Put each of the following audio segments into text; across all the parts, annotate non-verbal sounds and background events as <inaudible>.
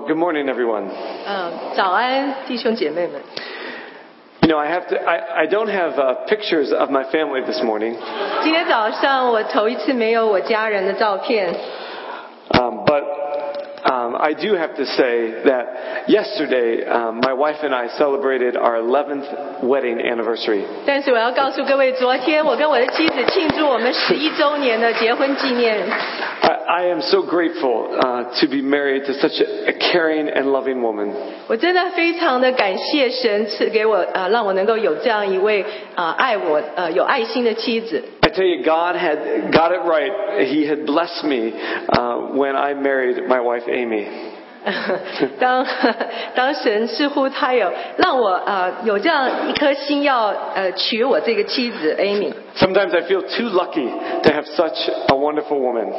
Well, good morning, everyone. 嗯，早安，弟兄姐妹们。 You know, I have to. I, I don't have uh, pictures of my family this morning, 今天早上我头一次没有我家人的照片， um, but um, I do have to say that yesterday um, my wife and I celebrated our 11th wedding anniversary. 但是我要告诉各位，昨天我跟我的妻子庆祝我们十一周年的结婚纪念。 I, I am so grateful uh, to be married to such a, a caring and loving woman. 我真的非常的感谢神赐给我呃，让我能够有这样一位呃爱我呃有爱心的妻子。 I tell you, God had got it right. He had blessed me uh, when I married my wife Amy. 当当神似乎他有让我呃有这样一颗心要呃娶我这个妻子 Amy。Sometimes I feel too lucky to have such a wonderful woman.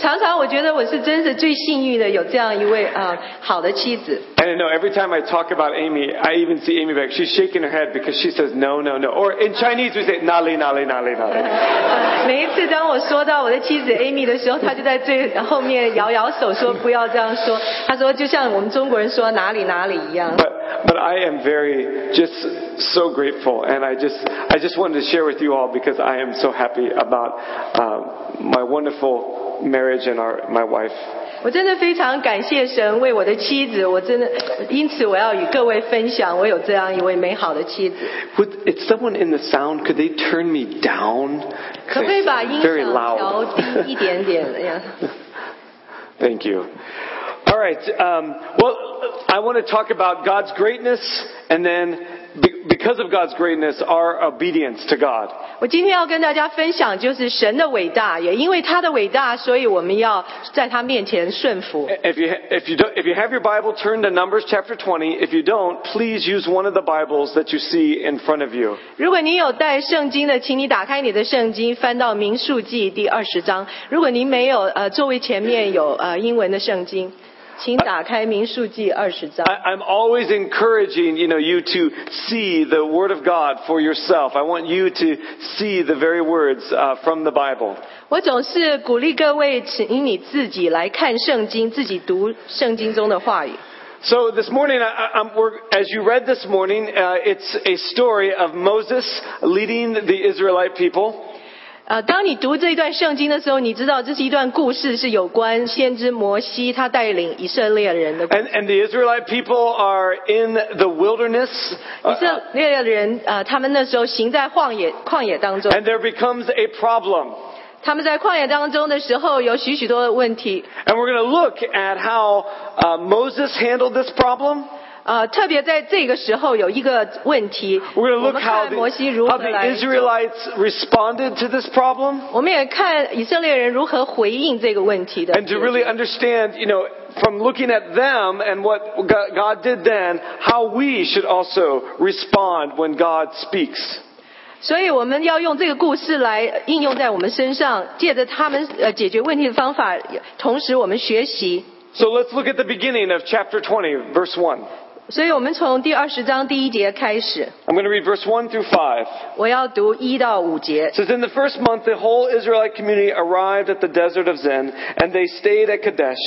常常我觉得我是真是最幸运的，有这样一位啊、呃好的妻子。And I know every time I talk about Amy, I even see Amy back. She's shaking her head because she says no, no, no. Or in Chinese we say nali, nali, nali, nali. 呃每一次当我说到我的妻子 Amy 的时候，她就在最后面摇摇手说不要这样说。她说就像我们中国人说哪里哪里一样。 But but I am very just so grateful, and I just I just wanted to share with you all because I am so happy about uh, my wonderful marriage and our my wife. 我真的非常感谢神为我的妻子，我真的因此我要与各位分享，我有这样一位美好的妻子。 Would it's someone in the sound? Could they turn me down? 可不可以把音 Very 响调 loud. 低一点点？哎呀， Thank you. <laughs> All right. Um, well, I want to talk about God's greatness, and then be- because of God's greatness, our obedience to God. 我今天要跟大家分享就是神的伟大，也因为他的伟大，所以我们要在他面前顺服。 If you if you don't, if you have your Bible, turn to Numbers chapter 20. If you don't, please use one of the Bibles that you see in front of you. 如果你有带圣经的，请你打开你的圣经，翻到民数记第二十章。如果您没有，呃，座位前面有呃英文的圣经， 请打开民数记二十章。 I, I'm always encouraging, you know, you to see the Word of God for yourself. I want you to see the very words uh, from the Bible. 我总是鼓励各位，请你自己来看圣经，自己读圣经中的话语。 So this morning, I, I- I'm, we're, as you read this morning, uh, it's a story of Moses leading the Israelite people. 呃，当你读这一段圣经的时候，你知道这是一段故事，是有关先知摩西他带领以色列人的故事。 And, and the Israelite people are in the wilderness. 以色列人呃，他们那时候行在旷野旷野当中， And there becomes a problem. 他们在旷野当中的时候有许许多的问题。 And we're going to look at how uh, Moses handled this problem. 呃，特别在这个时候有一个问题我们看摩西如何来，Israelites responded to this problem. 我们也看以色列人如何回应这个问题的。And to really understand, you know, from looking at them and what God God did then, how we should also respond when God speaks. 所以我们要用这个故事来应用在我们身上，借着他们呃解决问题的方法，同时我们学习。So let's look at the beginning of chapter 20, verse 1. 所以我们从第二十章第一节开始， I'm going to read verse 1 through 5. 我要读一到五节 It。says, In the first month, the whole Israelite community arrived at the desert of Zin, and they stayed at Kadesh.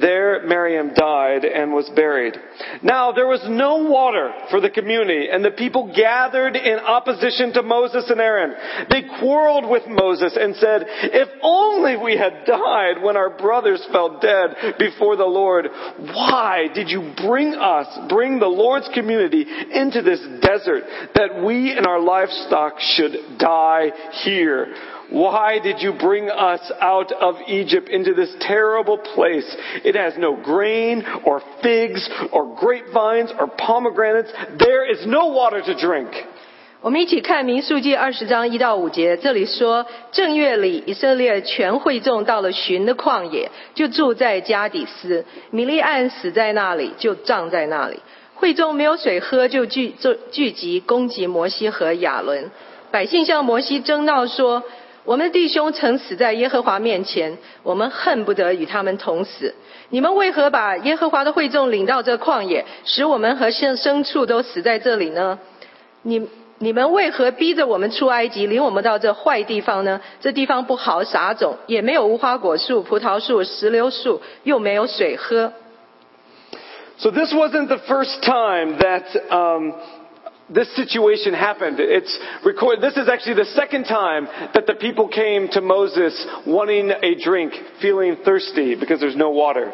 There, Miriam died and was buried. Now, there was no water for the community, and the people gathered in opposition to Moses and Aaron. They quarreled with Moses and said, If only we had died when our brothers fell dead before the Lord. Why did you bring us, bring the Lord's community into this desert that we and our livestock should die here? Why did you bring us out of Egypt into this terrible place? It has no grain or figs or grapevines or pomegranates. There is no water to drink. 我们一起看民数记二十章一到五节，这里说正月里，以色列全会众到了寻的旷野，就住在加底斯。米利暗死在那里，就葬在那里。 会众没有水喝，就聚就聚集攻击摩西和亚伦。百姓向摩西争闹说：“我们的弟兄曾死在耶和华面前，我们恨不得与他们同死。你们为何把耶和华的会众领到这旷野，使我们和牲牲畜都死在这里呢？你你们为何逼着我们出埃及，领我们到这坏地方呢？这地方不好撒种，也没有无花果树、葡萄树、石榴树，又没有水喝。So this wasn't the first time that um, this situation happened. It's recorded. This is actually the second time that the people came to Moses wanting a drink, feeling thirsty because there's no water.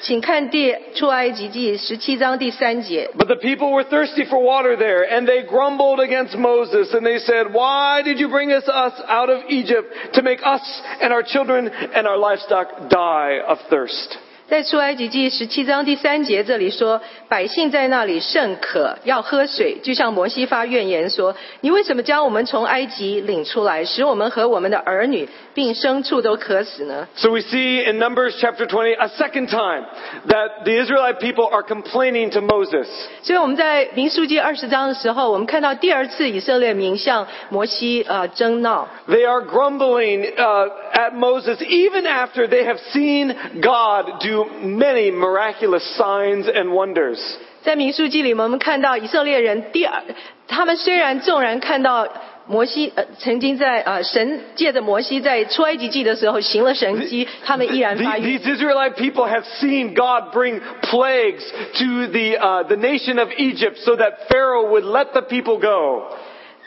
请看第出埃及记十七章第三节。 But the people were thirsty for water there, and they grumbled against Moses, and they said, Why did you bring us, us out of Egypt to make us and our children and our livestock die of thirst? 在出埃及记十七章第三节这里说，百姓在那里甚渴，要喝水，就向摩西发怨言说：“你为什么将我们从埃及领出来，使我们和我们的儿女并牲畜都渴死呢？” So we see in Numbers chapter 20 a second time that the Israelite people are complaining to Moses. 所以我们在民数记二十章的时候，我们看到第二次以色列民向摩西呃争闹， They are grumbling uh, at Moses even after they have seen God do many miraculous signs and wonders. 在民数记里，我们看到以色列人第二，他们虽然纵然看到摩西呃曾经在呃神借着摩西在出埃及记的时候行了神迹，他们依然 The- 发怨 These Israelite people have seen God bring plagues to the, uh, the nation of Egypt so that Pharaoh would let the people go.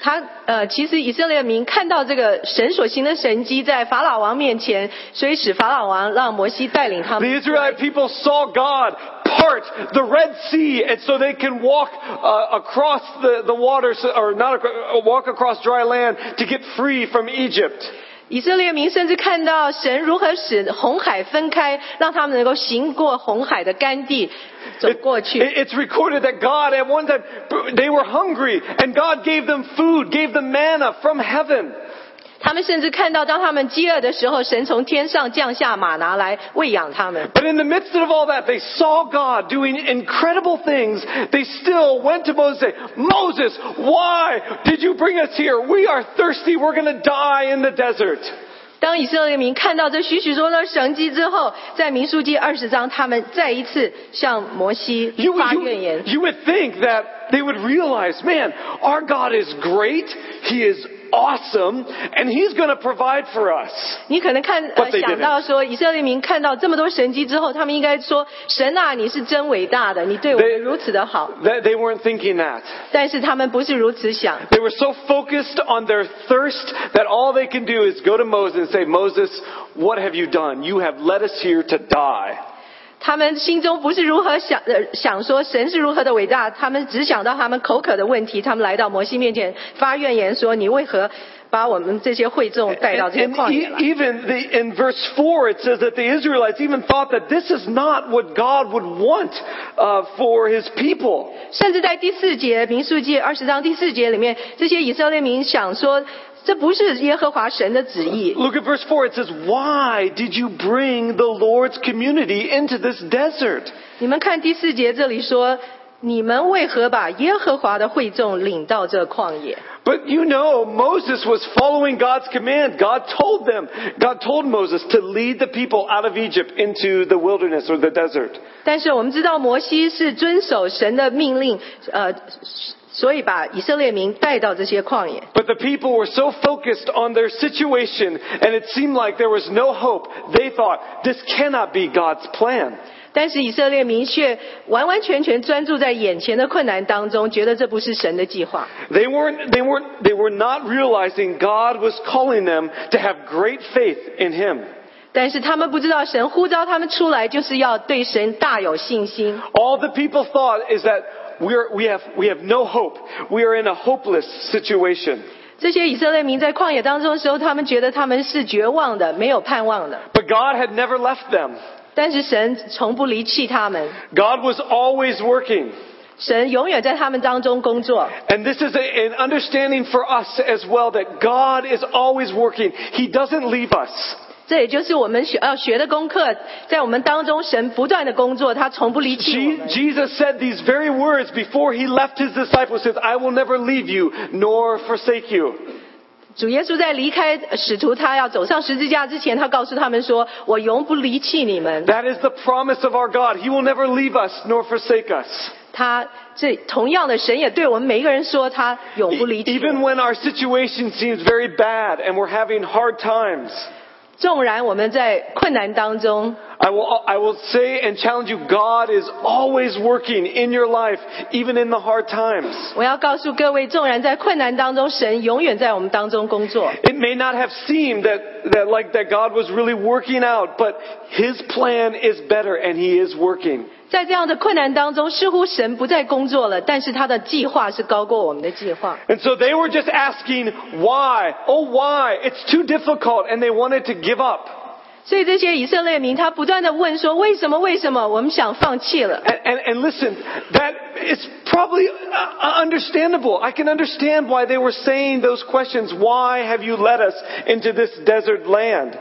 他呃，其实以色列民看到这个神所行的神迹，在法老王面前，所以使法老王让摩西带领他们 The。Israelite people saw God part the Red Sea, and so they can walk uh, across the, the waters, or not acro- uh, walk across dry land to get free from Egypt. 以色列民甚至看到神如何使红海分开，让他们能够行过红海的干地，走 It- 过去。 it- it's recorded that God, at one time, they were hungry, and God gave them food, gave them manna from heaven. 他们甚至看到，当他们饥饿的时候，神从天上降下马拿来喂养他们。 But in the midst of all that, they saw God doing incredible things. They still went to Moses and said, Moses, why did you bring us here? We are thirsty. We're going to die in the desert. 当以色列民看到这许许多多神迹之后，在民数记二十章，他们再一次向摩西 You, 发 you, 怨言。 you would think that they would realize, man, our God is great. He is awesome. And He's going to provide for us. 你可能看 But 呃 they 想到说，以色列民看到这么多神迹之后，他们应该说：“神啊，你是真伟大的，你对我 They- 们如此的好。 They, they weren't thinking that. ”但是他们不是如此想， They were so focused on their thirst that all they can do is go to Moses and say, Moses, what have you done? You have led us here to die. 他们心中不是如何想呃想说神是如何的伟大，他们只想到他们口渴的问题。他们来到摩西面前发怨言说：“你为何把我们这些会众带到这旷野 e- 来？” even the, in verse 4, it says that the Israelites even thought that this is not what God would want uh, for his people. 甚至在第四节民数记二十章第四节里面，这些以色列民想说，这不是耶和华神的旨意。 Look at verse 4. It says, Why did you bring the Lord's community into this desert? 你们看第四节这里说，你们为何把耶和华的会众领到这旷野？ But you know, Moses was following God's command. God told them, God told Moses to lead the people out of Egypt into the wilderness or the desert. 但是我们知道摩西是遵守神的命令，呃， 所以把以色列民带到这些旷野。 But the people were so focused on their situation and it seemed like there was no hope. They thought, this cannot be God's plan. 但是以色列民却完完全全专注在眼前的困难当中，觉得这不是神的计划。 They weren't, they weren't, they were not realizing God was calling them to have great faith in Him. 但是他们不知道，神呼召他们出来，就是要对神大有信心。 All the people thought is that we're, we have, we have no hope. We are in a hopeless situation. 这些以色列民在旷野当中的时候，他们觉得他们是绝望的，没有盼望的。 But God had never left them. 但是神从不离弃他们， God was always working. 神永远在他们当中工作。 And this is a, an understanding for us as well that God is always working. He doesn't leave us. 这也就是我们学要学的功课，在我们当中，神不断的工作，他从不离弃我 Je- 们。 Jesus said these very words before he left his disciples. Says, "I will never leave you nor forsake you." 主耶稣在离开呃使徒，他要走上十字架之前，他告诉他们说：“我永不离弃你们。 That is the promise of our God. He will never leave us nor forsake us. ”他这同样的，神也对我们每一个人说：“他永不离弃我 Even 们。 when our situation seems very bad and we're having hard times, 纵然我们在困难当中， I will, I will say and challenge you, God is always working in your life, even in the hard times. 我要告诉各位，纵然在困难当中，神永远在我们当中工作。 It may not have seemed that, that like that God was really working out, but His plan is better and He is working. 在这样的困难当中，似乎神不再工作了，但是他的计划是高过我们的计划。 And so they were just asking, why? Oh, why? It's too difficult, and they wanted to give up. 所以这些以色列民，他不断的问说：为什么？为什么？我们想放弃了。 And, and, and listen, that is probably uh, understandable. I can understand why they were saying those questions. Why have you led us into this desert land?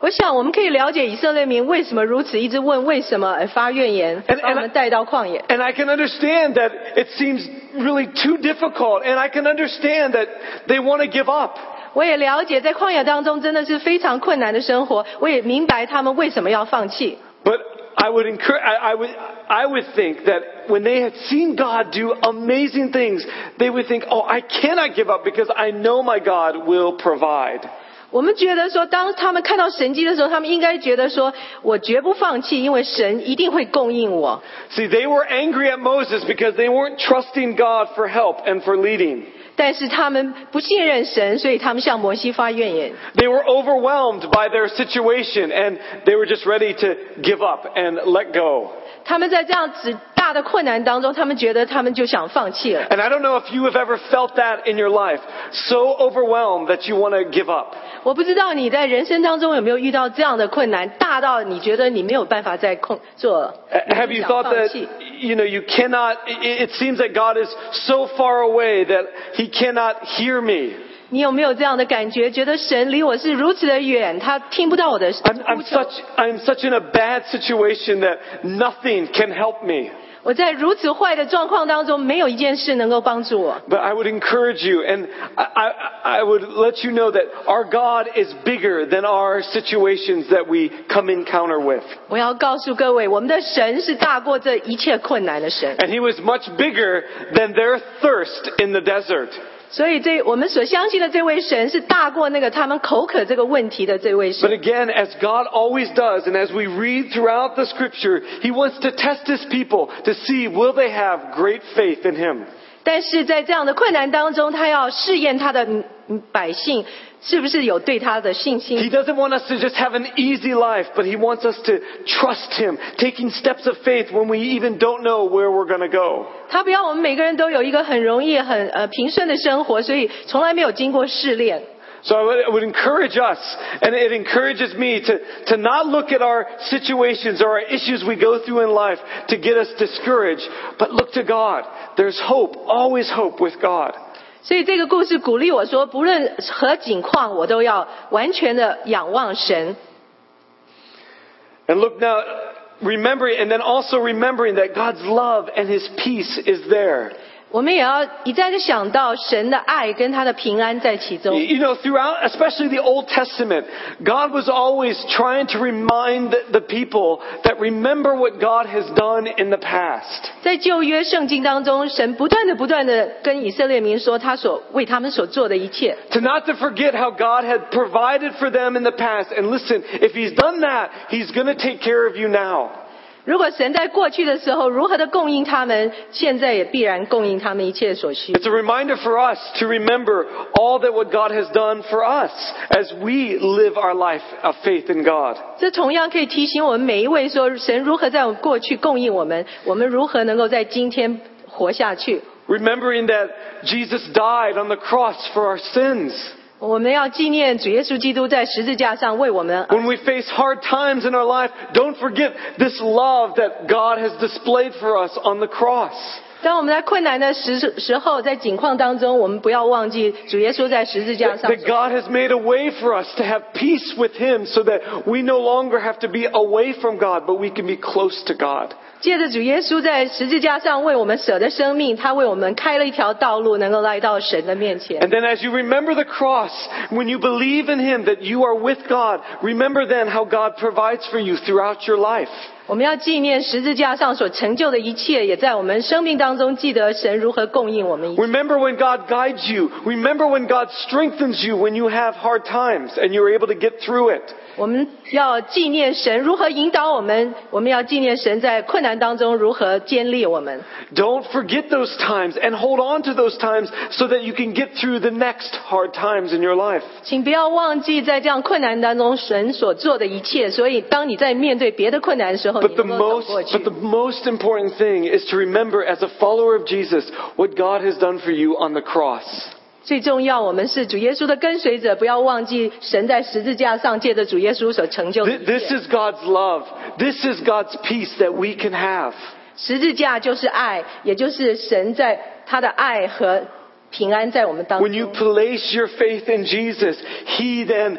我想我们可以了解以色列民为什么如此一直问为什么而发怨言， And- 把我们带到旷野。 And I can understand that it seems really too difficult, and I can understand that they want to give up. 我也了解在旷野当中真的是非常困难的生活，我也明白他们为什么要放弃。 But I would encourage, I, I would, I would think that when they had seen God do amazing things, they would think, oh, I cannot give up because I know my God will provide. 我们觉得说，当他们看到神迹的时候，他们应该觉得说，我绝不放弃，因为神一定会供应我。 See, they were angry at Moses because they weren't trusting God for help and for leading. 但是他们不信任神，所以他们向摩西发怨言。 They were overwhelmed by their situation and they were just ready to give up and let go. 他们在这样子大的困难当中，他们觉得他们就想放弃了。 And I don't know if you have ever felt that in your life, so overwhelmed that you want to give up. 我不知道你在人生当中有没有遇到这样的困难，大到你觉得你没有办法再控做了， Uh, Have 你 you 就想 thought 放 that, 弃。 you know, you cannot, it, it seems that God is so far away that He cannot hear me. 你有没有这样的感觉？觉得神离我是如此的远，他听不到我的 I'm, I'm 呼求 such, I'm such in a bad situation that nothing can help me. 我在如此坏的状况当中，没有一件事能够帮助我。 But I would encourage you and I, I, I would let you know that our God is bigger than our situations that we come encounter with. 我要告诉各位，我们的神是大过这一切困难的神。 And He was much bigger than their thirst in the desert. 所以这我们所相信的这位神是大过那个他们口渴这个问题的这位 But 神。 again, as God always does, and as we read throughout the scripture, He wants to test His people to see will they have great faith in Him. 但是在这样的困难当中，他要试验他的嗯百姓 是不是有对他的信 He 心。 doesn't want us to just have an easy life, but He wants us to trust Him, taking steps of faith when we even don't know where we're going to go. 他不要我们每个人都有一个很容易、很呃平顺的生活，所以从来没有经过试炼。 So I would, I would encourage us, and it encourages me to, to not look at our situations or our issues we go through in life to get us discouraged, but look to God. There's hope, always hope with God. 所以这个故事鼓励我说，不论何境况，我都要完全的仰望神。 And look now, remembering, and then also remembering that God's love and His peace is there. 我们也要一再的想到神的爱跟他的平安在其 You 中。 you know, throughout, especially the Old Testament, God was always trying to remind the people that remember what God has done in the past. 在旧约圣经当中，神不断的不断的跟以色列民说他所为他们所做的一切。 To not to forget how God had provided for them in the past. And listen, if He's done that, He's going to take care of you now. 如果神在过去的时候如何的供应他们，现在也必然供应他们一切所需。 It's a reminder for us to remember all that what God has done for us as we live our life of faith in God. 这同样可以提醒我们每一位说，神如何在我们过去供应我们，我们如何能够在今天活下去。 Remembering that Jesus died on the cross for our sins. 我们要纪念主耶稣基督在十字架上为我们 When we face hard times in our life, don't forget this love that God has displayed for us on the cross. 当我们在困难的时时候，在境况当中，我们不要忘记主耶稣在十字架 That, 上 that God has made a way for us to have peace with Him so that we no longer have to be away from God, but we can be close to God. 借着主耶稣在十字架上为我们舍的生命，他为我们开了一条道路，能够来到神的面前。 And then as you remember the cross, when you believe in Him that you are with God, remember then how God provides for you throughout your life. 我们要纪念十字架上所成就的一切，也在我们生命当中记得神如何供应我们一切。 Remember when God guides you. Remember when God strengthens you when you have hard times and you're able to get through it. 我们要纪念神如何引导我们，我们要纪念神在困难当中如何坚立我们。 Don't forget those times and hold on to those times so that you can get through the next hard times in your life. 请不要忘记在这样困难当中神所做的一切。所以，当你在面对别的困难的时候， But 你 the 能够 most, 走过去 but。the most important thing is to remember as a follower of Jesus what God has done for you on the cross. 最重要，我们是主耶稣的跟随者，不要忘记神在十字架上借着主耶稣所成就的 Th- 一 This 切。 is God's love. This is God's peace that we can have. 十字架就是爱，也就是神在他的爱和平安在我们当 When you 中。 place your faith in Jesus, He then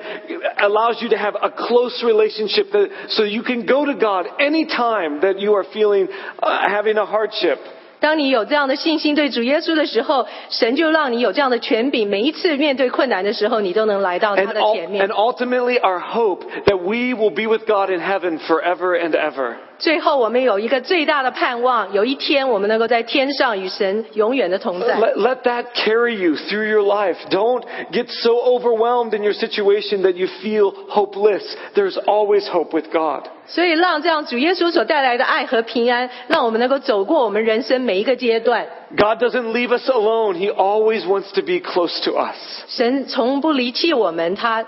allows you to have a close relationship that, so you can go to God anytime that you are feeling, uh, having a hardship. 当你有这样的信心对主耶稣的时候，神就让你有这样的权柄，每一次面对困难的时候，你都能来到他 And, 的 ul- 前面 and。ultimately our hope that we will be with God in heaven forever and ever. 最后，我们有一个最大的盼望，有一天我们能够在天上与神永远的同在。 Let, let that carry you through your life. Don't get so overwhelmed in your situation that you feel hopeless. There's always hope with God. 所以，让这样主耶稣所带来的爱和平安，让我们能够走过我们人生每一个阶段。 God doesn't leave us alone. He always wants to be close to us. 神从不离弃我们，他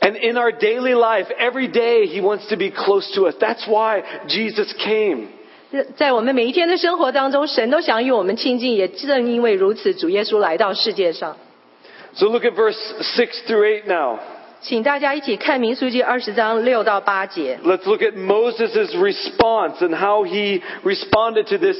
and in our daily life, every day he wants to be close to us. That's why Jesus came. 在我们每一天的生活当中，神都想与我们亲近，也正因为如此，主耶稣来到世界上。So look at verse six through eight now. 请大家一起看民数记二十章六到八节。Let's look at Moses' response and how he responded to this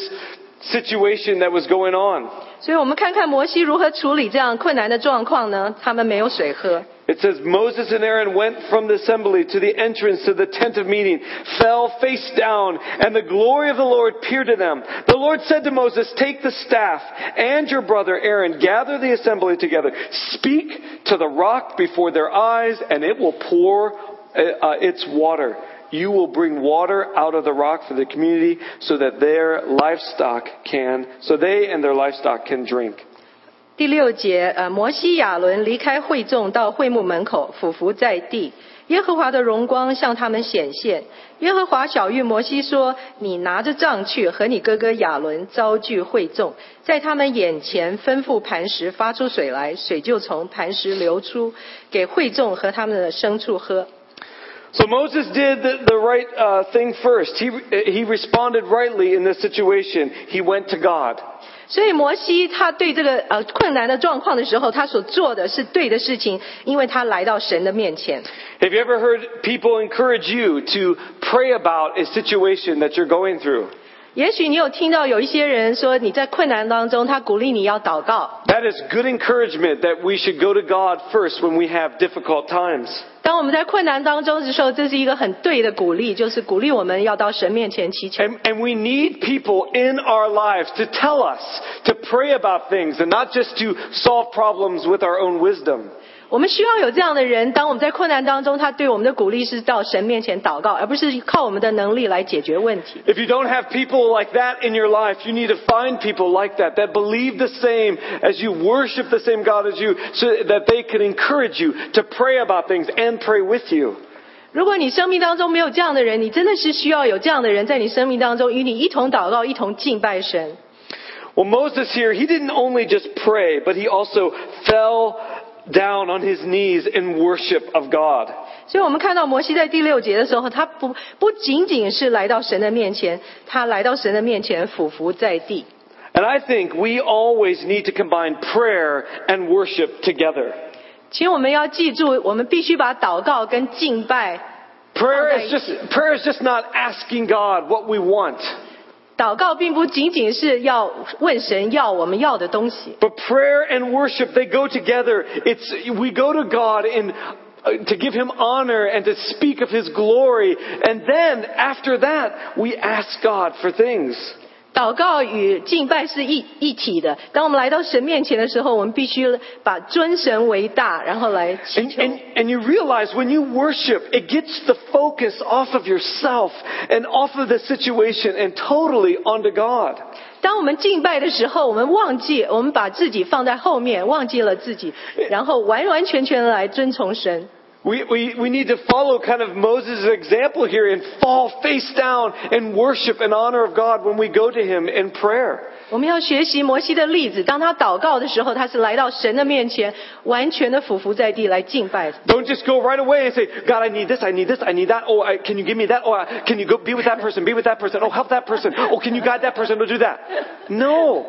situation that was going on. 所以我们看看摩西如何处理这样困难的状况呢？他们没有水喝。 It says, Moses and Aaron went from the assembly to the entrance to the tent of meeting, fell face down, and the glory of the Lord appeared to them. The Lord said to Moses, Take the staff and your brother Aaron, gather the assembly together, speak to the rock before their eyes, and it will pour uh, uh, its water. You will bring water out of the rock for the community so that their livestock can, so they and their livestock can drink. 第六节，呃，摩西亚伦离开会众，到会幕门口，俯伏在地。耶和华的荣光向他们显现。耶和华小谕摩西说：“你拿着杖去，和你哥哥亚伦遭聚会众，在他们眼前吩咐磐石发出水来，水就从磐石流出，给会众和他们的牲畜喝。” So Moses did the, the right uh, thing first. He, he responded rightly in this situation. He went to God. 所以摩西他对这个呃困难的状况的时候，他所做的是对的事情，因为他来到神的面前。 Have you ever heard people encourage you to pray about a situation that you're going through? 也许你有听到有一些人说你在困难当中，他鼓励你要祷告。 That is good encouragement that we should go to God first when we have difficult times. 当我们在困难当中的时候，这是一个很对的鼓励，就是鼓励我们要到神面前祈求。 And, and we need people in our lives to tell us to pray about things and not just to solve problems with our own wisdom. 我们需要有这样的人，当我们在困难当中，他对我们的鼓励是到神面前祷告，而不是靠我们的能力来解决问题。 If you don't have people like that in your life, you need to find people like that, that believe the same as you, worship the same God as you, so that they can encourage you to pray about things and pray with you. 如果你生命当中没有这样的人，你真的是需要有这样的人在你生命当中与你一同祷告，一同敬拜神。 Well, Moses here, he didn't only just pray, but he also fell down on his knees in worship of God. 所以我们看到摩西在第六节的时候，他不不仅仅是来到神的面前，他来到神的面前俯伏在地。 And I think we always need to combine prayer and worship together. 请我们要记住，我们必须把祷告跟敬拜 Prayer is just, prayer is just not asking God what we want. 祷告并不仅仅是要问神要我们要的东西， But prayer and worship, they go together. It's, we go to God in uh, to give him honor and to speak of his glory. And then after that, we ask God for things. 祷告与敬拜是一一体的。当我们来到神面前的时候，我们必须把尊神为大，然后来祈 And, 求。and, and you realize when you worship, it gets the focus off of yourself and off of the situation and totally onto God. 当我们敬拜的时候，我们忘记，我们把自己放在后面，忘记了自己，然后完完全全的来遵从神。We, we, we need to follow kind of Moses' example here and fall face down and worship in honor of God when we go to him in prayer. 我们要学习摩西的例子，当他祷告的时候，他是来到神的面前，完全的俯伏在地来敬拜。 Don't just go right away and say, God, I need this, I need this, I need that. Oh, I, can you give me that? Oh, I, can you go be with that person, be with that person? Oh, help that person. Oh, can you guide that person to do that? No.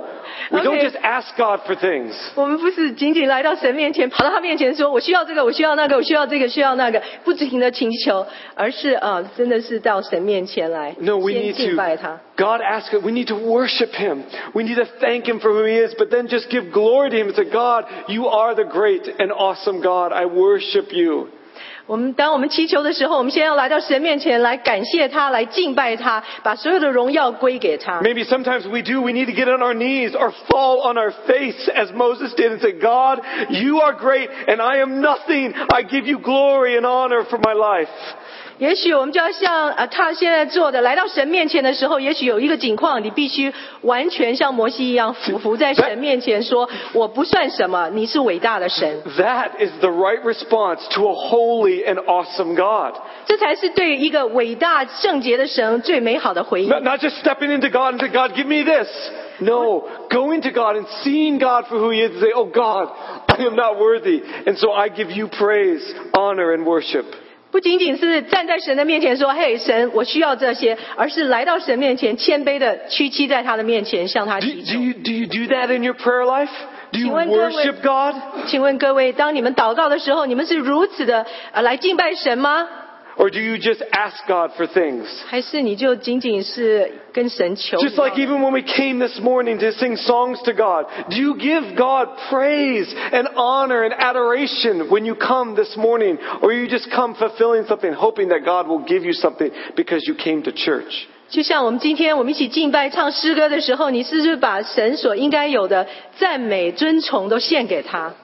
We don't Okay. just ask God for things. 我们不是仅仅来到神面前，跑到他面前说：“我需要这个，我需要那个，我需要这个，需要那个”，不停的请求，而是啊、呃真的是到神面前来 No, we 先 need 敬拜他 to. God asks us, we need to worship Him. We need to thank Him for who He is, but then just give glory to Him and say, God, you are the great and awesome God. I worship you. 我们当我们祈求的时候，我们先要来到神面前来感谢他，来敬拜他，把所有的荣耀归给他。 Maybe sometimes we do, we need to get on our knees or fall on our face as Moses did and say, God, you are great and I am nothing. I give you glory and honor for my life. 也许我们就要像呃他现在做的，来到神面前的时候，也许有一个景况，你必须完全像摩西一样俯伏在神面前说：“我不算什么，你是伟大的神。 <laughs> That is the right response to a holy and awesome God. ”这才是对一个伟大圣洁的神最美好的回应 Not, not just stepping into God and say, God, give me this. No, going to God and seeing God for who He is and say, Oh God, I am not worthy. And so I give you praise, honor, and worship. 不仅仅是站在神的面前说：“嘿，神，我需要这些。”而是来到神面前，谦卑的屈膝在他的面前，向他 Do, 祈 do, 求。you, do you do that in your prayer life? Do you 请问各位- worship God? 请问各位，当你们祷告的时候，你们是如此的呃来敬拜神吗？Or do you just ask God for things? 还是你就仅仅是跟神求？ Just like even when we came this morning to sing songs to God, do you give God praise and honor and adoration when you come this morning? Or you just come fulfilling something, hoping that God will give you something because you came to church? 就像我们今天我们一起敬拜唱诗歌的时候，你是不是把神所应该有的赞美、尊崇都献给他？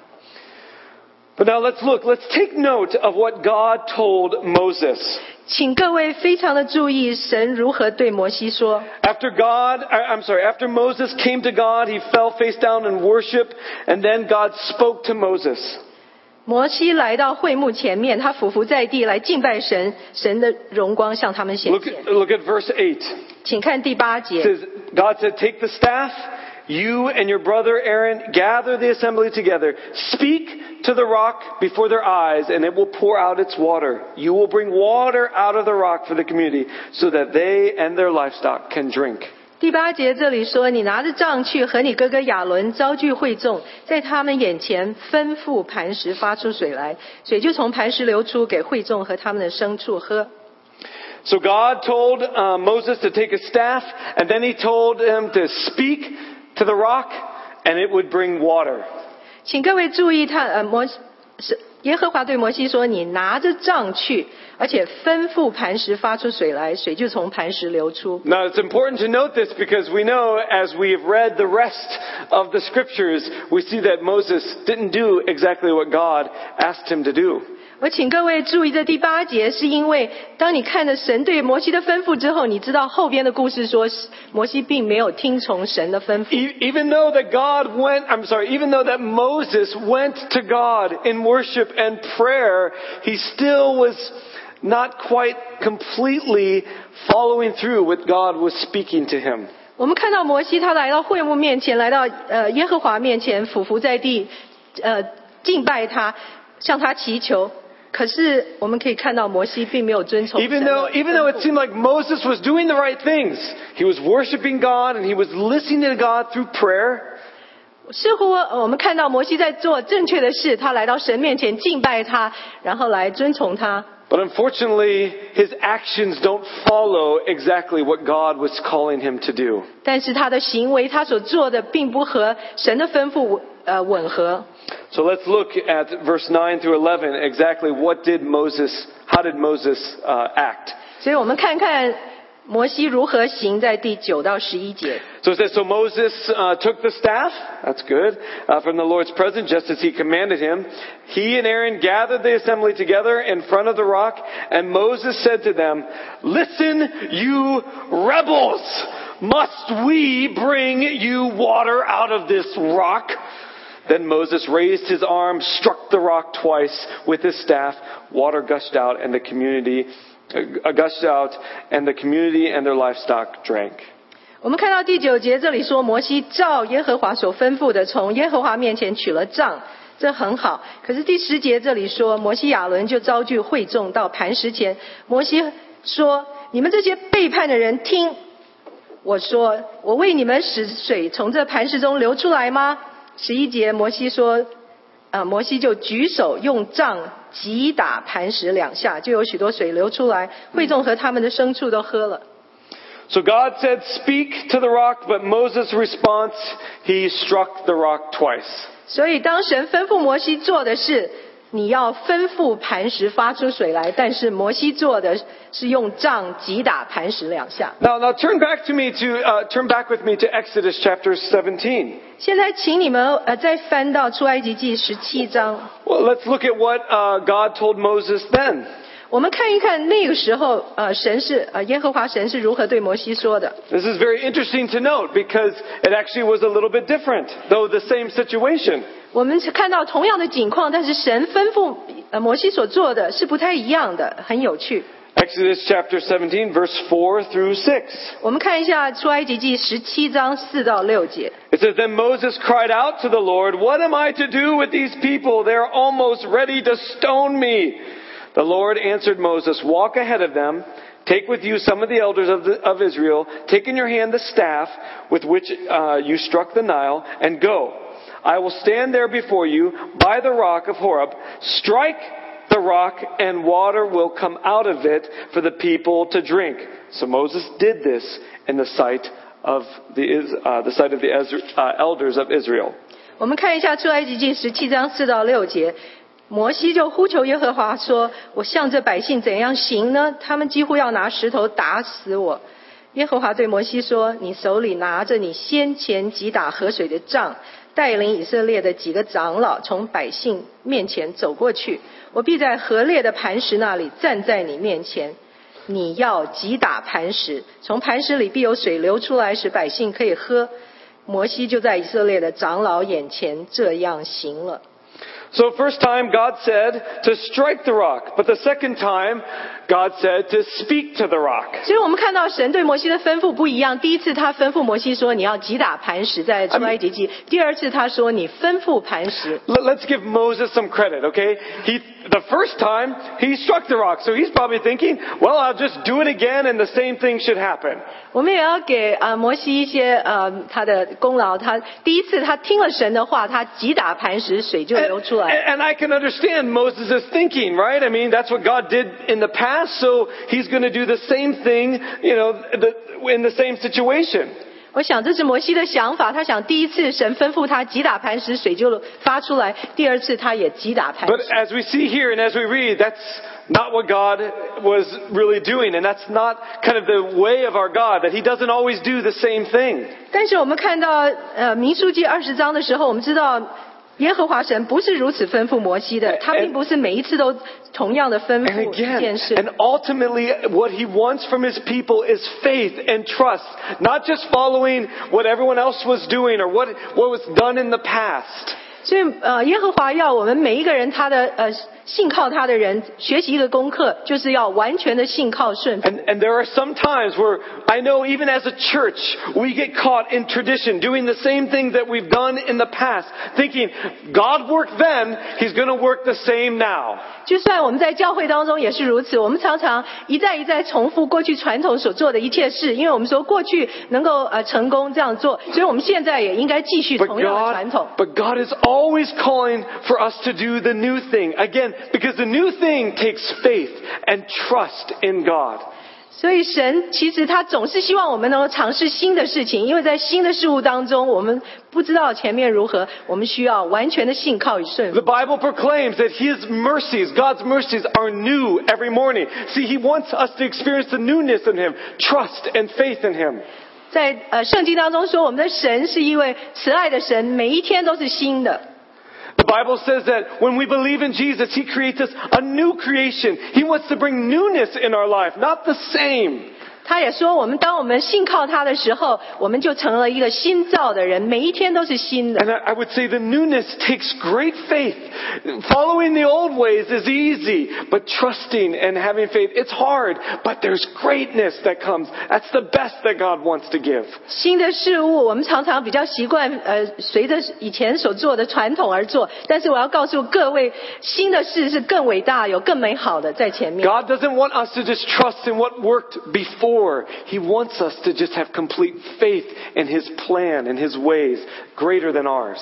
But now let's look, let's take note of what God told Moses. 请各位非常的注意，神如何对摩西说。 After God, I- I'm sorry, after Moses came to God, he fell face down in worship, and then God spoke to Moses. 摩西来到会幕前面，他俯伏在地来敬拜神，神的荣光向他们显 Look 现 at,。look at verse 8. 请看第八 It 节， says, God said, Take the staff, you and your brother Aaron, gather the assembly together. Speak to the rock before their eyes, and it will pour out its water. You will bring water out of the rock for the community, so that they and their livestock can drink. 第八节这里说：“你拿着杖去和你哥哥亚伦招聚会众，在他们眼前吩咐磐石发出水来，水就从磐石流出，给会众和他们的牲畜喝。” So God told uh, Moses to take a staff, and then he told him to speak to the rock, and it would bring water. 请各位注意他，呃，摩是耶和华对摩西说：“你拿着杖去，而且吩咐磐石发出水来，水就从磐石流出。” Now it's important to note this because we know as we've read the rest of the scriptures, we see that Moses didn't do exactly what God asked him to do. 我请各位注意这第八节，是因为当你看了神对摩西的吩咐之后，你知道后边的故事说，摩西并没有听从神的吩咐。 E- Even though that God went, I'm sorry, even though that Moses went to God in worship and prayer, he still was not quite completely following through what God was speaking to him. 我们看到摩西他来到会幕面前，来到呃耶和华面前，俯伏在地，呃敬拜他，向他祈求。 可是我们可以看到摩西并没有遵从神 Even 的 though, even though it seemed like Moses was doing the right things, he was worshiping God and he was listening to God through prayer. 似乎呃我们看到摩西在做正确的事，他来到神面前敬拜他，然后来遵从他。 But unfortunately, his actions don't follow exactly what God was calling him to do. 但是他的行为，他所做的并不合神的吩咐 呃吻合。 So let's look at verse 9 through 11. Exactly what did Moses, how did Moses uh, act? 所以我们看看摩西如何行，在第九到十一节。 So it says, so Moses uh, took the staff, that's good, uh, from the Lord's presence, just as he commanded him. He and Aaron gathered the assembly together in front of the rock, and Moses said to them, Listen, you rebels! Must we bring you water out of this rock? Then Moses raised his arm, struck the rock twice with his staff. Water gushed out, and the community uh, gushed out, and the community and their livestock drank. 我们看到第九节这里说，摩西照耶和华所吩咐的，从耶和华面前取了杖，这很好。可是第十节这里说，摩西亚伦就招聚会众到磐石前，摩西说：“你们这些背叛的人，听我说，我为你们使水从这磐石中流出来吗？” 十一节，摩西说：“呃，摩西就举手用杖击打磐石两下，就有许多水流出来，会众和他们的牲畜都喝了。” So God said, Speak to the rock, but Moses' response, he struck the rock twice. 所以，当神吩咐摩西做的是，你要吩咐磐石发出水来，但是摩西做的是用杖击打磐石两下。Now, now turn back to me to, uh, turn back with me to Exodus chapter seventeen. 现在，请你们呃再翻到出埃及记十七章，Well, let's look at what uh, God told Moses then. 我们看一看那个时候，呃，神是呃耶和华神是如何对摩西说的。This is very interesting to note because it actually was a little bit different, though the same situation. 我们看到同样的景况，但是神吩咐呃摩西所做的是不太一样的，很有趣。 Exodus chapter 17, verse 4 through 6. 我们看一下出埃及记十七章四到六节。 It says, Then Moses cried out to the Lord, What am I to do with these people? They're almost ready to stone me. The Lord answered Moses, Walk ahead of them. Take with you some of the elders of, the, of Israel. Take in your hand the staff with which uh, you struck the Nile, and go. I will stand there before you by the rock of Horeb. Strike the rock, and water will come out of it for the people to drink. So Moses did this in the sight of the, Is- uh, the sight of the Ezra- uh, elders of Israel. 我们看一下出埃及记十七章四到六节，摩西就呼求耶和华说：“我向这百姓怎样行呢？他们几乎要拿石头打死我。”耶和华对摩西说：“你手里拿着你先前击打河水的杖， 带领以色列的几个长老从百姓面前走过去。我必在河裂的磐石那里站在你面前。你要击打磐石，从磐石里必有水流出来，使百姓可以喝。”摩西就在以色列的长老眼前这样行了。So first time God said to strike the rock, but the second time God said to speak to the rock. 所以我们看到神对摩西的吩咐不一样。第一次他吩咐摩西说你要击打磐石，在出埃及记；第二次他说你吩咐磐石。 Let- Let's give Moses some credit, okay? He, the first time, he struck the rock, so he's probably thinking, well, I'll just do it again and the same thing should happen. 我们也要给呃摩西一些呃他的功劳。他第一次他听了神的话，他击打磐石，水就 And, 流出来。 and I can understand Moses' thinking, right? I mean, that's what God did in the past, so he's going to do the same thing, you know, the, in the same situation. 我想这是摩西的想法。他想第一次神吩咐他击打磐石，水就发出来；第二次他也击打磐 But 石。 as we see here and as we read, that's not what God was really doing, and that's not kind of the way of our God, that He doesn't always do the same thing. 但是我们看到呃民数记二十章的时候，我们知道耶和华神不是如此吩咐摩西的，他并不是每一次都同样的吩 And 咐一 again, 件事。 and ultimately, what He wants from His people is faith and trust, not just following what everyone else was doing or what, what was done in the past. 所以呃，耶和华要我们每一个人，他的呃 信靠他的人，学习一个功课，就是要完全的信靠顺服。 And, and there are some times where I know even as a church, we get caught in tradition, doing the same things that we've done in the past, thinking God worked then, He's going to work the same now. 就算我们在教会当中也是如此，我们常常一再一再重复过去传统所做的一切事，因为我们说过去能够呃成功这样做，所以我们现在也应该继续 But 同样的传 God, 统。 but God is always calling for us to do the new thing. Again, because the new thing takes faith and trust in God. 所以神其实他总是希望我们能够尝试新的事情，因为在新的事物当中，我们不知道前面如何，我们需要完全的信靠与顺 The 服。 Bible proclaims that His mercies, God's mercies, are new every morning. See, He wants us to experience the newness in Him, trust and faith in Him. 在呃圣经当中说，我们的神是一位慈爱的神，每一天都是新的。 The Bible says that when we believe in Jesus, He creates us a new creation. He wants to bring newness in our life, not the same. 他也说，我们当我们信靠他的时候，我们就成了一个新造的人，每一天都是新的。 And I I would say the newness takes great faith. Following the old ways is easy, but trusting and having faith, it's hard, but there's greatness that comes. That's the best that God wants to give. 新的事物，我们常常比较习惯呃随着以前所做的传统而做，但是我要告诉各位，新的事是更伟大、有更美好的在前面。 God doesn't want us to just trust in what worked before. He wants us to just have complete faith in His plan and His ways greater than ours.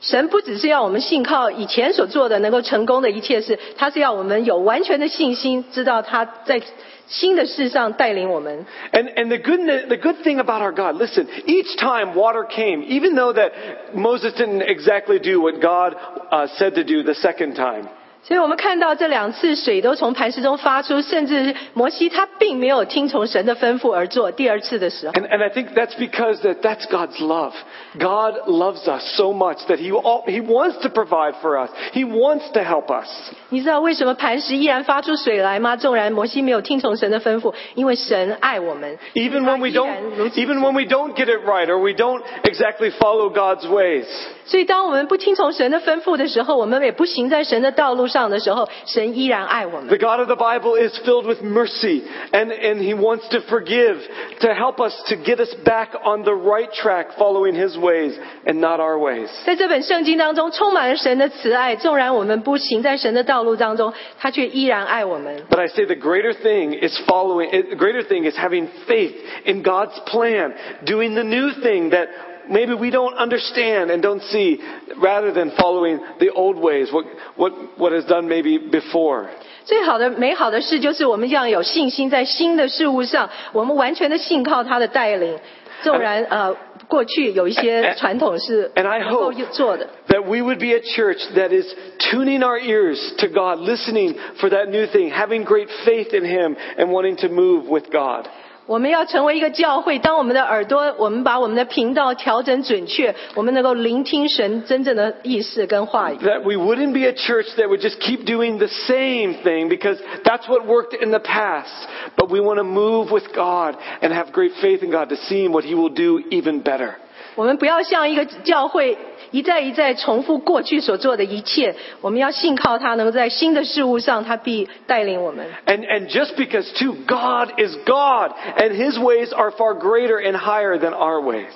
神不只是要我们信靠以前所做的能够成功的一切事，他是要我们有完全的信心，知道他在新的事上带领我们。 And, and the, good, the good thing about our God, listen, each time water came, even though that Moses didn't exactly do what God uh, said to do the second time, 所以我们看到这两次水都从磐石中发出，甚至摩西他并没有听从神的吩咐而做。第二次的时候， And, and I think that's because that that's God's love. God loves us so much that he, al- he wants to provide for us. He wants to help us. 你知道为什么磐石依然发出水来吗？纵然摩西没有听从神的吩咐，因为神爱我们。 Even when we 他依然如 don't, 此 even when we don't get it right or we don't exactly follow God's ways, 所以当我们不听从神的吩咐的时候，我们也不行在神的道路上 的时候，神依然爱我们。 the God of the Bible is filled with mercy and, and he wants to forgive, to help us to get us back on the right track following his ways and not our ways. 在这本圣经当中，充满了神的慈爱。纵然我们不行在神的道路当中，他却依然爱我们。 But I say the greater thing is following, it- the greater thing is having faith in God's plan, doing the new thing that maybe we don't understand and don't see, rather than following the old ways, what, what, what is done maybe before. 最好的、美好的事就是我们要有信心，在新的事物上，我们完全的信靠他的带领。纵然呃，过去有一些传统是 And I 能够 hope 做的， that we would be a church that is tuning our ears to God, listening for that new thing, having great faith in Him, and wanting to move with God. 我们要成为一个教会。当我们的耳朵，我们把我们的频道调整准确，我们能够聆听神真正的意思跟话语。 That we wouldn't be a church that would just keep doing the same thing because that's what worked in the past. But we want to move with God and have great faith in God to see what He will do even better. 我们不要像一个教会一再一再重复过去所做的一切，我们要信靠他，能够在新的事物上，他必带领我们。 And, and just because too, God is God and His ways are far greater and higher than our ways.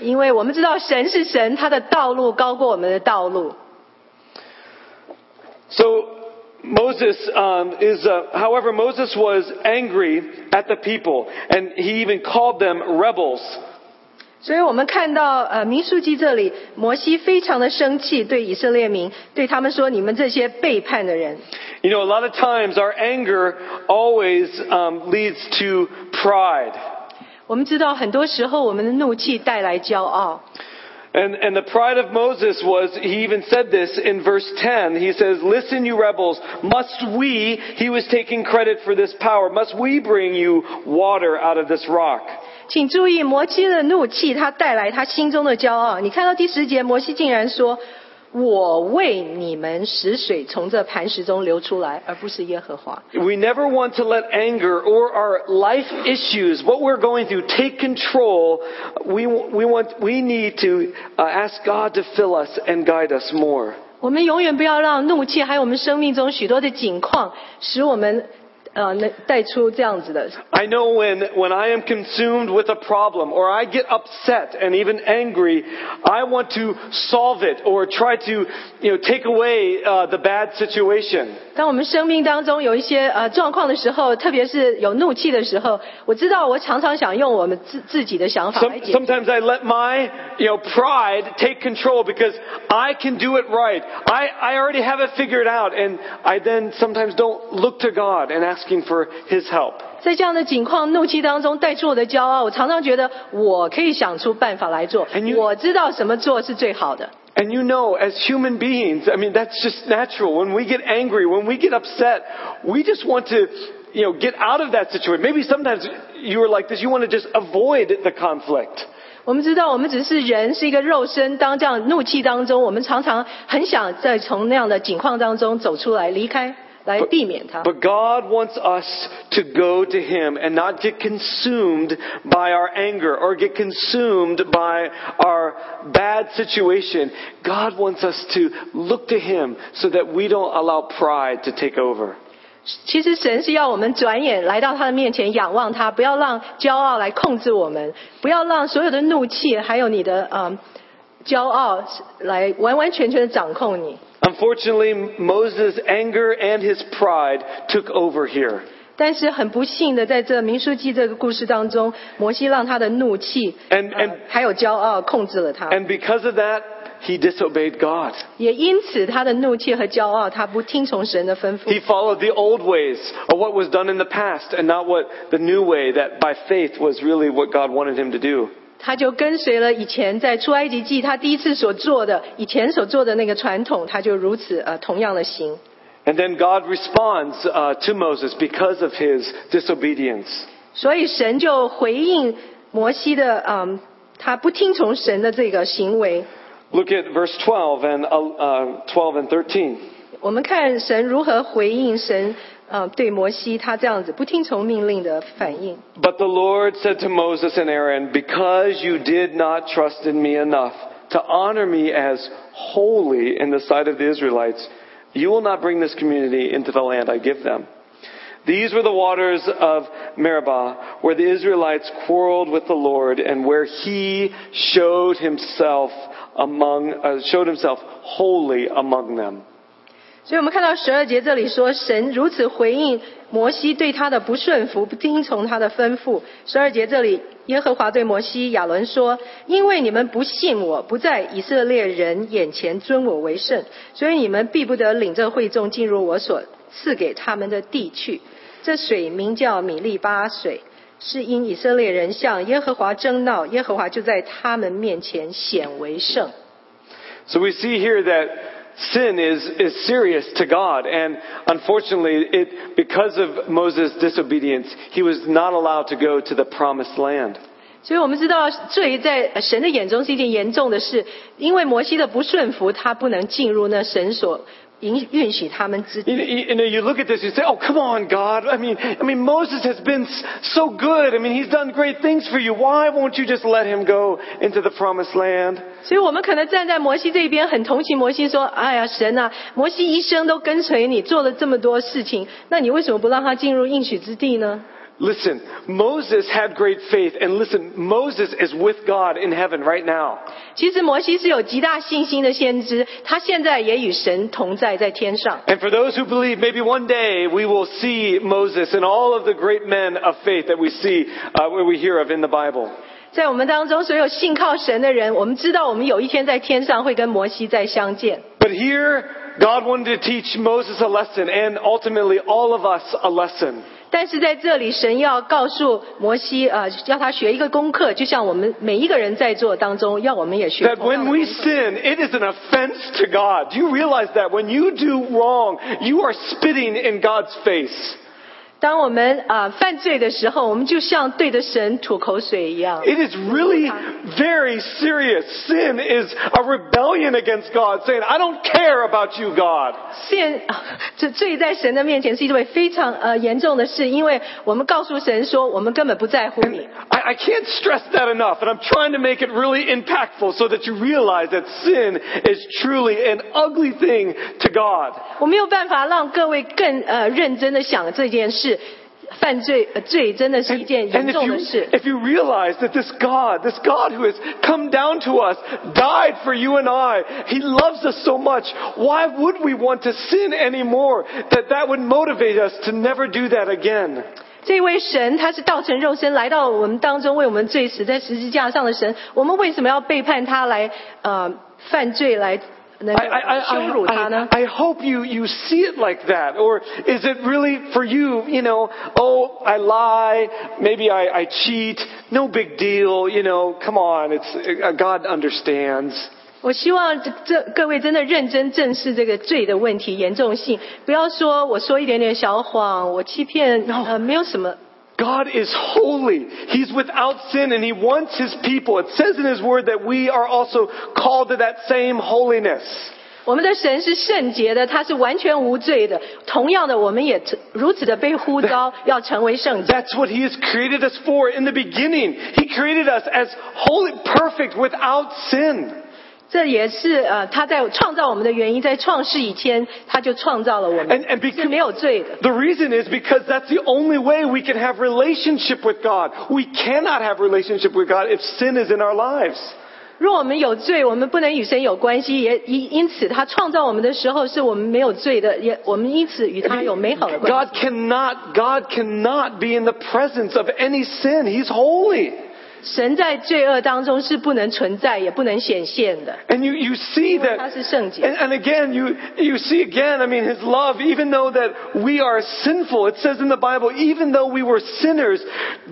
因为我们知道神是神，他的道路高过我们的道路。 So Moses um, is, uh, however, Moses was angry at the people, and he even called them rebels. 所以我们看到，呃，民数记这里，摩西非常的生气，对以色列民，对他们说：“你们这些背叛的人。” You know, a lot of times our anger always um, leads to pride. 我们知道，很多时候我们的怒气带来骄傲。 And, and the pride of Moses was, he even said this in verse 10. He says, Listen, you rebels, must we, he was taking credit for this power, must we bring you water out of this rock? 请注意，摩西的怒气，他带来他心中的骄傲。你看到第十节，摩西竟然说：“我为你们使水从这磐石中流出来，而不是耶和华。” We never want to let anger or our life issues, what we're going through, take control. We, we, want, we need to uh, ask God to fill us and guide us more. 我们永远不要让怒气，还有我们生命中许多的景况，使我们 呃能带出这样子的。 I know when, when I am consumed with a problem or I get upset and even angry, I want to solve it or try to, you know, take away uh, the bad situation. 当我们生命当中有一些呃状况的时候，特别是有怒气的时候，我知道我常常想用我们自自己的想法 Some, 来解决。 sometimes I let my, you know, pride take control because I can do it right. I, I already have it figured out and I then sometimes don't look to God and asking for His help. 在这样的境况、怒气当中带出我的骄傲，我常常觉得我可以想出办法来做 And you-，我知道什么做是最好的。 And you know, as human beings, I mean, that's just natural. When we get angry, when we get upset, we just want to, you know, get out of that situation. Maybe sometimes you are like this, you want to just avoid the conflict. 我们知道，我们只是人，是一个肉身。当这样怒气当中，我们常常很想再从那样的境况当中走出来，离开， 来避免它。 But God wants us to go to Him and not get consumed by our anger or get consumed by our bad situation. God wants us to look to Him so that we don't allow pride to take over. 其实神是要我们转眼来到他的面前，仰望他，不要让骄傲来控制我们，不要让所有的怒气还有你的呃骄傲来完完全全的掌控你。 Unfortunately, Moses' anger and his pride took over here. 但是很不幸的，在这民数记这个故事当中，摩西让他的怒气 And- 呃 because of that, he disobeyed God. 也因此他的怒气和骄傲，他不听从神的吩咐 He。followed the old ways of what was done in the past and not what the new way that by faith was really what God wanted him to do. 他就跟随了以前在出埃及记他第一次所做的，以前所做的那个传统，他就如此呃同样的行。And then God responds uh, to Moses because of his disobedience. 所以神就回应摩西的嗯，他不听从神的这个行为。Look at verse twelve and uh, twelve and thirteen. 我们看神如何回应神 呃对摩西他这样子不听从命令的反应。 But the Lord said to Moses and Aaron, Because you did not trust in me enough to honor me as holy in the sight of the Israelites, you will not bring this community into the land I give them. These were the waters of Meribah, where the Israelites quarreled with the Lord, and where He showed Himself among, uh, showed Himself holy among them. 所以我们看到十二节这里说，神如此回应摩西对他的不顺服，不听从他的吩咐。十二节这里，耶和华对摩西、亚伦说：“因为你们不信我，不在以色列人眼前尊我为圣，所以你们必不得领这会众进入我所赐给他们的地去。这水名叫米利巴水，是因以色列人向耶和华争闹，耶和华就在他们面前显为圣。” So we see here that sin is, is serious to God, and unfortunately, it, because of Moses' disobedience, he was not allowed to go to the promised land. 所以我们知道罪在神的眼中是一件严重的事，因为摩西的不顺服，他不能进入那神所 允允许他们之 You, 地。 you, you know, you look at this, you say, "Oh, come on, God! I mean, I mean, Moses has been s- so good. I mean, he's done great things for you. Why won't you just let him go into the promised land?" 所以我们可能站在摩西这边，很同情摩西，说：“哎呀，神啊，摩西一生都跟随你，做了这么多事情，那你为什么不让他进入应许之地呢？” Listen, Moses had great faith, and listen, Moses is with God in heaven right now. 其实摩西是有极大信心的先知，他现在也与神同在，在天上。 And for those who believe, maybe one day we will see Moses and all of the great men of faith that we see, uh, where we hear of in the Bible. 在我们当中，所有信靠神的人，我们知道我们有一天在天上会跟摩西再相见。 But here, God wanted to teach Moses a lesson, and ultimately all of us a lesson. 但是在这里，神要告诉摩西，呃，要他学一个功课，就像我们每一个人在做当中，要我们也学 That when we sin, it is an offense to God. Do you realize that? When you do wrong, you are spitting in God's face. 当我们啊、呃犯罪的时候，我们就像对着神吐口水一样。 It is really very serious. Sin is a rebellion against God, saying, I don't care about you, God. 现啊这罪在神的面前是一位非常呃严重的事，因为我们告诉神说，我们根本不在乎你。 I, I can't stress that enough, and I'm trying to make it really impactful so that you realize that sin is truly an ugly thing to God. 我没有办法让各位更呃认真的想这件事， 犯罪呃罪真的是一件 And 严 if 重 you, 的事。 if you realize that this God, this God who has come down to us, died for you and I, He loves us so much, why would we want to sin anymore? That that would motivate us to never do that again. 这位神他是道成肉身来到我们当中，为我们罪死在十字架上的神。我们为什么要背叛他来呃犯罪来 能 I, I, 够羞辱他 I, 呢？ I, I hope you, you see it like that. Or is it really for you, you know, oh, I lie, maybe I, I cheat, no big deal, you know, come on, it's, uh, God understands. 我希望这这各位真的认真正视这个罪的问题严重性，不要说我说一点点小谎，我欺骗 No. 呃没有什么。 God is holy. He's without sin and He wants His people. It says in His Word that we are also called to that same holiness. 我们的神是圣洁的，他是完全无罪的。同样的，我们也如此的被呼召要成为圣洁。 That's what He has created us for in the beginning. He created us as holy, perfect, without sin. 这也是呃他在创造我们的原因，在创世以前他就创造了我 And, 们， and because, 是没有罪的。 The reason is because that's the only way we can have relationship with God. We cannot have relationship with God if sin is in our lives. 若我们有罪，我们不能与神有关系，也因因此他创造我们的时候，是我们没有罪的，也我们因此与他有美好的关系。 God cannot, God cannot be in the presence of any sin. He's holy. 神在罪恶当中是不能存在，也不能显现的。 And you, you see 因为 that 他是圣洁。 And, and again, you, you see again, I mean, His love, even though that we are sinful, it says in the Bible, even though we were sinners,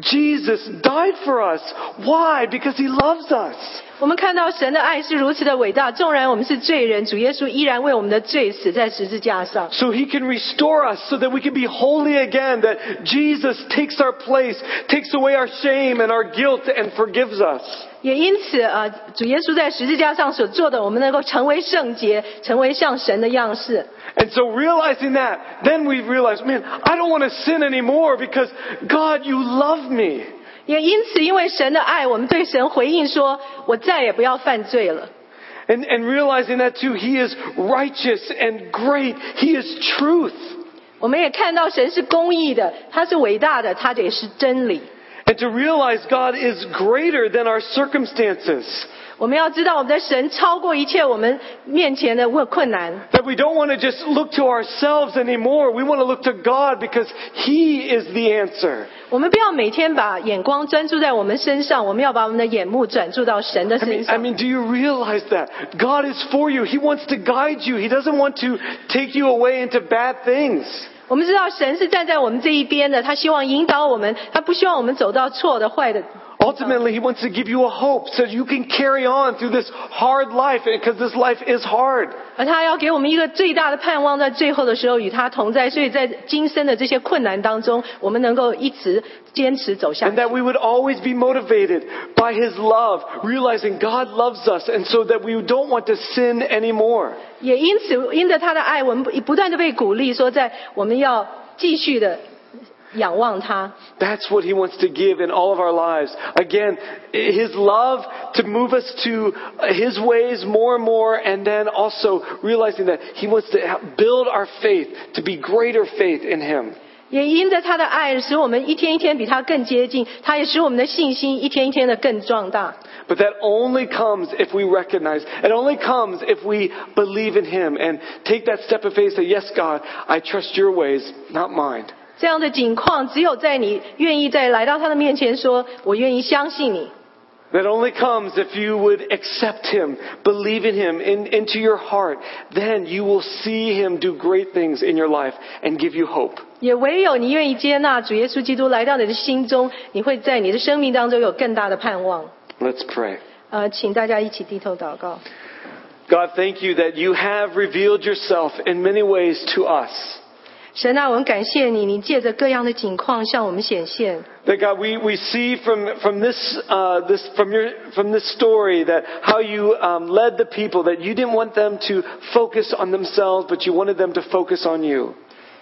Jesus died for us. Why? Because He loves us. 我们看到神的爱是如此的伟大，纵然我们是罪人，主耶稣依然为我们的罪死在十字架上。 So He can restore us so that we can be holy again, that Jesus takes our place, takes away our shame and our guilt and forgives us. 也因此啊、呃主耶稣在十字架上所做的，我们能够成为圣洁，成为像神的样式。 And so realizing that, then we realize, man, I don't want to sin anymore because God, you love me. 也因此，因为神的爱，我们对神回应说：“我再也不要犯罪了。” And, and realizing that too, He is righteous and great. He is truth. 我们也看到神是公义的，他是伟大的，他也是真理。 And to realize God is greater than our circumstances. 我们要知道，我们的神超过一切我们面前的问困难。 That we don't want to just look to ourselves anymore. We want to look to God because He is the answer. 我们不要每天把眼光专注在我们身上，我们要把我们的眼目转注到神的 I 身 mean, I 上。 mean, do you realize that? God is for you. He wants to guide you. He doesn't want to take you away into bad things. 我们知道神是站在我们这一边的，他希望引导我们，他不希望我们走到错的、坏的。 Ultimately, He wants to give you a hope so you can carry on through this hard life because this life is hard. 而他要给我们一个最大的盼望，在最后的时候与他同在。所以在今生的这些困难当中，我们能够一直坚持走下 And 去。 that we would always be motivated by His love, realizing God loves us, and so that we don't want to sin anymore. 也因此，因着他的爱，我们不不断的被鼓励，说在我们要继续的 仰望他。 That's what He wants to give in all of our lives. Again, His love to move us to His ways more and more, and then also realizing that He wants to build our faith to be greater faith in Him. 也因着他的爱，使我们一天一天比他更接近，他也使我们的信心一天一天的更壮大。 But that only comes if we recognize, it only comes if we believe in Him and take that step of faith, say, Yes, God, I trust your ways, not mine. 这样的景况，只有在你愿意再来到他的面前说：“我愿意相信你。” That only comes if you would accept Him, believe in Him in, into your heart. Then you will see Him do great things in your life and give you hope. 也唯有你愿意接纳主耶稣基督来到你的心中，你会在你的生命当中有更大的盼望。 Let's pray. 呃，请大家一起低头祷告。 God, thank you that you have revealed yourself in many ways to us. 神啊，我们感谢你，你借着各样的景况向我们显现。That God, we, we see from, from this, uh, this, from your, from this story that how you um, led the people, that you didn't want them to focus on themselves, but you wanted them to focus on you.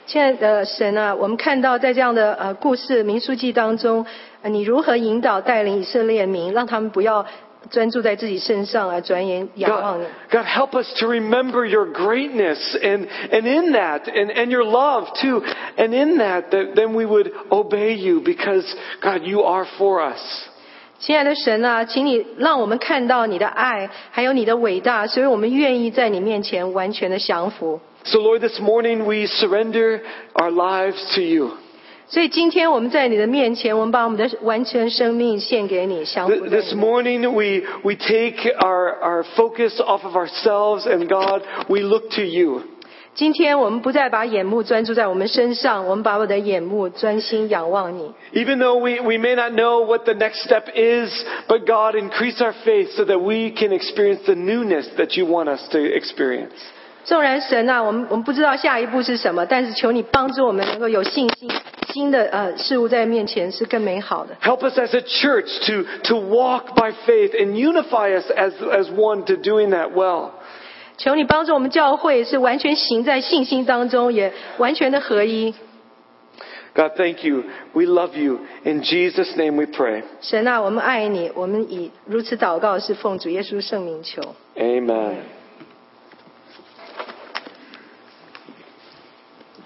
亲爱的神啊，我们看到在这样的呃故事《民书记》当中，呃你如何引导带领以色列民，让他们不要 专注在自己身上，而转眼仰望 God, 你。 God, help us to remember your greatness and, and in that, and, and your love too. And in that, that, then we would obey you because, God, you are for us. 亲爱的神啊，请你让我们看到你的爱，还有你的伟大，所以我们愿意在你面前完全的降服。 So Lord, this morning we surrender our lives to you. 所以今天我们在你的面前，我们把我们的完全生命献给你，降服 Th- 在 This 你面 morning, we, we take our, our focus off of ourselves and God, we look to you. 今天我们不再把眼目专注在我们身上，我们把我的眼目专心仰望你。 Even though we, we may not know what the next step is, but God, increase our faith so that we can experience the newness that you want us to experience. 纵然神啊，我们我们不知道下一步是什么，但是求你帮助我们能够有信心， 新的呃事物在面前是更美好的。 Help us as a church to, to walk by faith and unify us as, as one to doing that well. 求你帮助我们教会是完全行在信心当中，也完全的合一。 God, thank you. We love you. In Jesus' name we pray. 神啊，我们爱你，我们以如此祷告是奉主耶稣圣名求。 Amen.